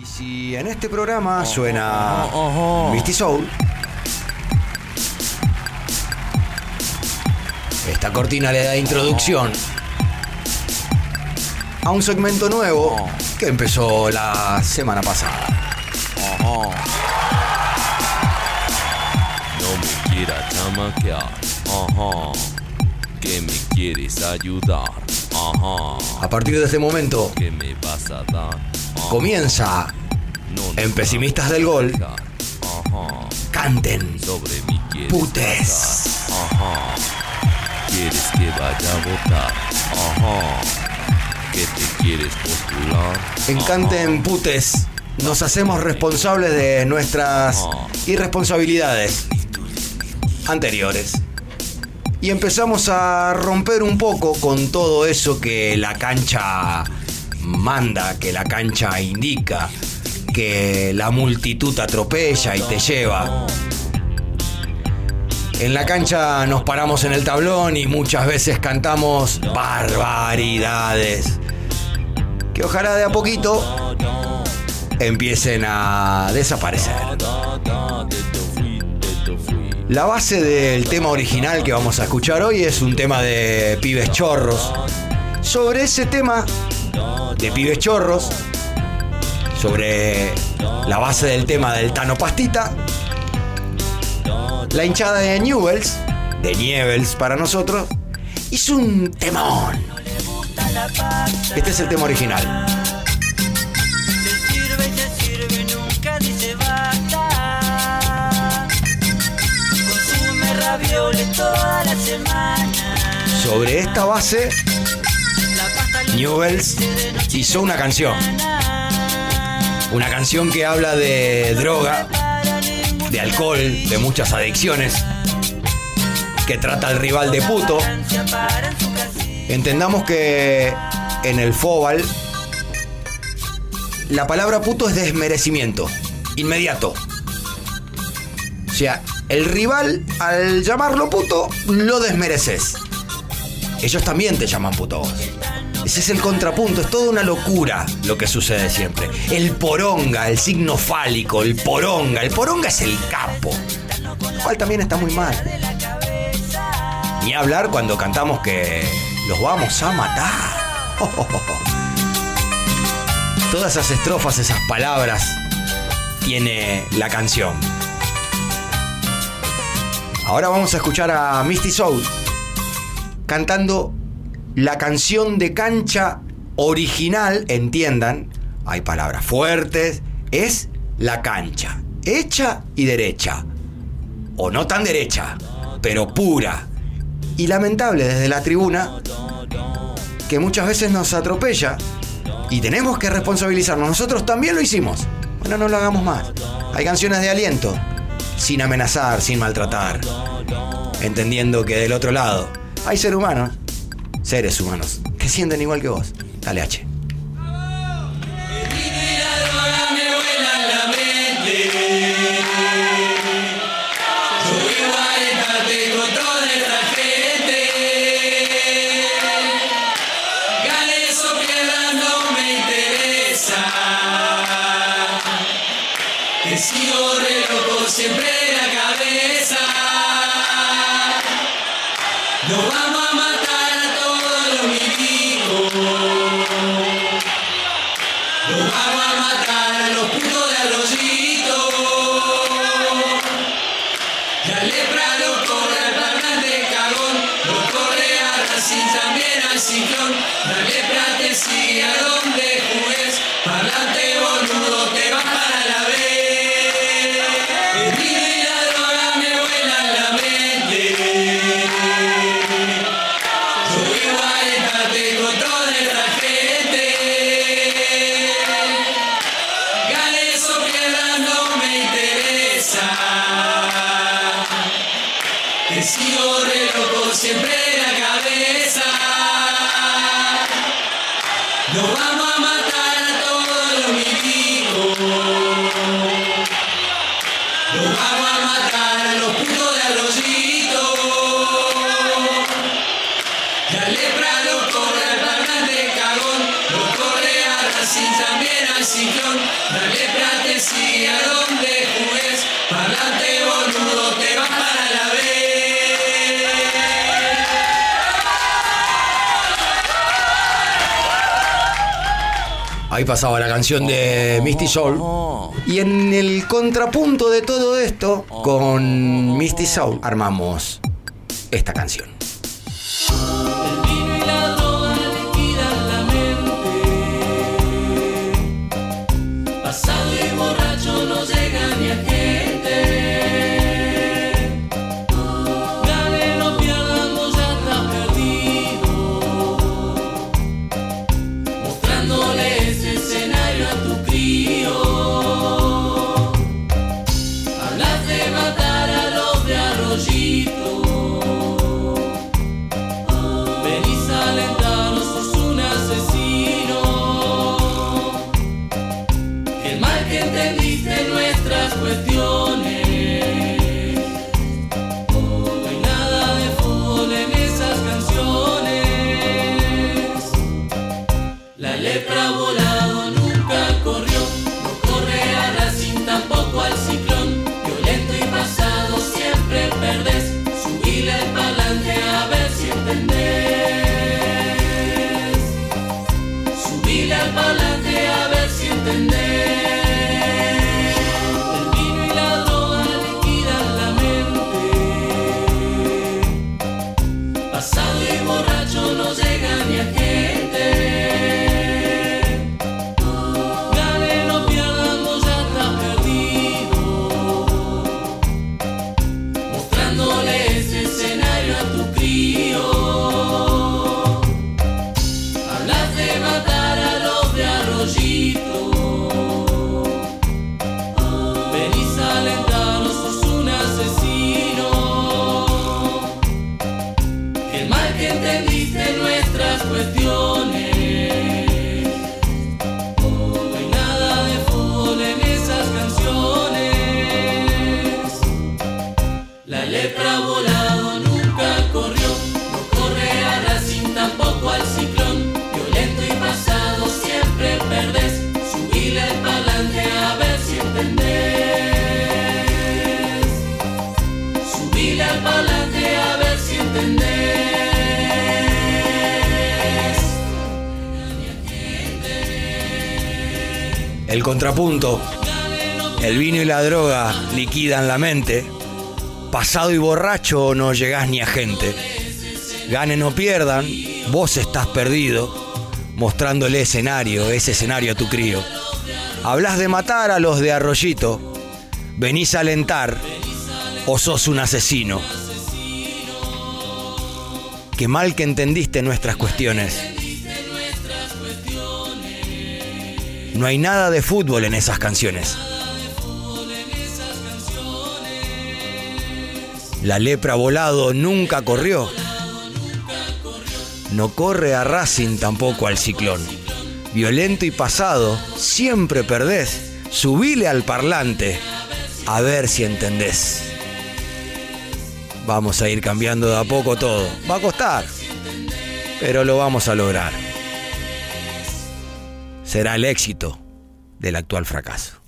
Y si en este programa suena Ojo. Misty Soul, esta cortina le da introducción a un segmento nuevo que empezó la semana pasada. No me quieras chamaquear. Ajá. Que me quieres ayudar. Ajá. A partir de este momento ¿Qué me vas a dar? Comienza en Pesimistas del Gol, canten putes. votar. Ajá. ¿Quieres que vaya a votar? Ajá. ¿Que te quieres postular? En. Canten Putes nos hacemos responsables de nuestras irresponsabilidades anteriores. Y empezamos a romper un poco con todo eso que la cancha manda, que la cancha indica, que la multitud atropella y te lleva. En la cancha nos paramos en el tablón y muchas veces cantamos barbaridades. Que ojalá de a poquito empiecen a desaparecer. La base del tema original que vamos a escuchar hoy es un tema de pibes chorros. Sobre ese tema de pibes chorros, sobre la base del tema del Tano Pastita, la hinchada de Newells, de Nievels para nosotros, hizo un temón. Este es el tema original. Sobre esta base, Newells hizo una canción. Una canción que habla de droga, de alcohol, de muchas adicciones, que trata al rival de puto. Entendamos que en el Fobal la palabra puto es desmerecimiento, inmediato. O sea, el rival al llamarlo puto lo desmereces. Ellos también te llaman puto vos. Ese es el contrapunto, es toda una locura lo que sucede siempre. El poronga, el signo fálico, el poronga. El poronga es el capo. Lo cual también está muy mal. Ni hablar cuando cantamos que los vamos a matar. Todas esas estrofas, esas palabras, tiene la canción. Ahora vamos a escuchar a Misty Soul cantando la canción de cancha original, entiendan, hay palabras fuertes, es la cancha, hecha y derecha, o no tan derecha, pero pura, y lamentable desde la tribuna, que muchas veces nos atropella y tenemos que responsabilizarnos. Nosotros también lo hicimos. Bueno, no lo hagamos más. Hay canciones de aliento, sin amenazar, sin maltratar, entendiendo que del otro lado hay seres humanos, seres humanos, que sienten igual que vos. Dale H. Nos vamos Ahí pasaba la canción de Misty Soul. Y en el contrapunto de todo esto, con Misty Soul, armamos esta canción. Nuestras Que entendiste en nuestras cuestiones. El contrapunto. El vino y la droga liquidan la mente. Pasado y borracho no llegás ni a gente. Ganen o pierdan, vos estás perdido, mostrándole escenario, ese escenario a tu crío. Hablas de matar a los de arroyito, venís a alentar o sos un asesino. Qué mal que entendiste nuestras cuestiones. No hay nada de fútbol en esas canciones. La lepra volado nunca corrió. No corre a Racing tampoco al ciclón. Violento y pasado, siempre perdés. Subile al parlante, a ver si entendés. Vamos a ir cambiando de a poco todo. Va a costar, pero lo vamos a lograr. Será el éxito del actual fracaso.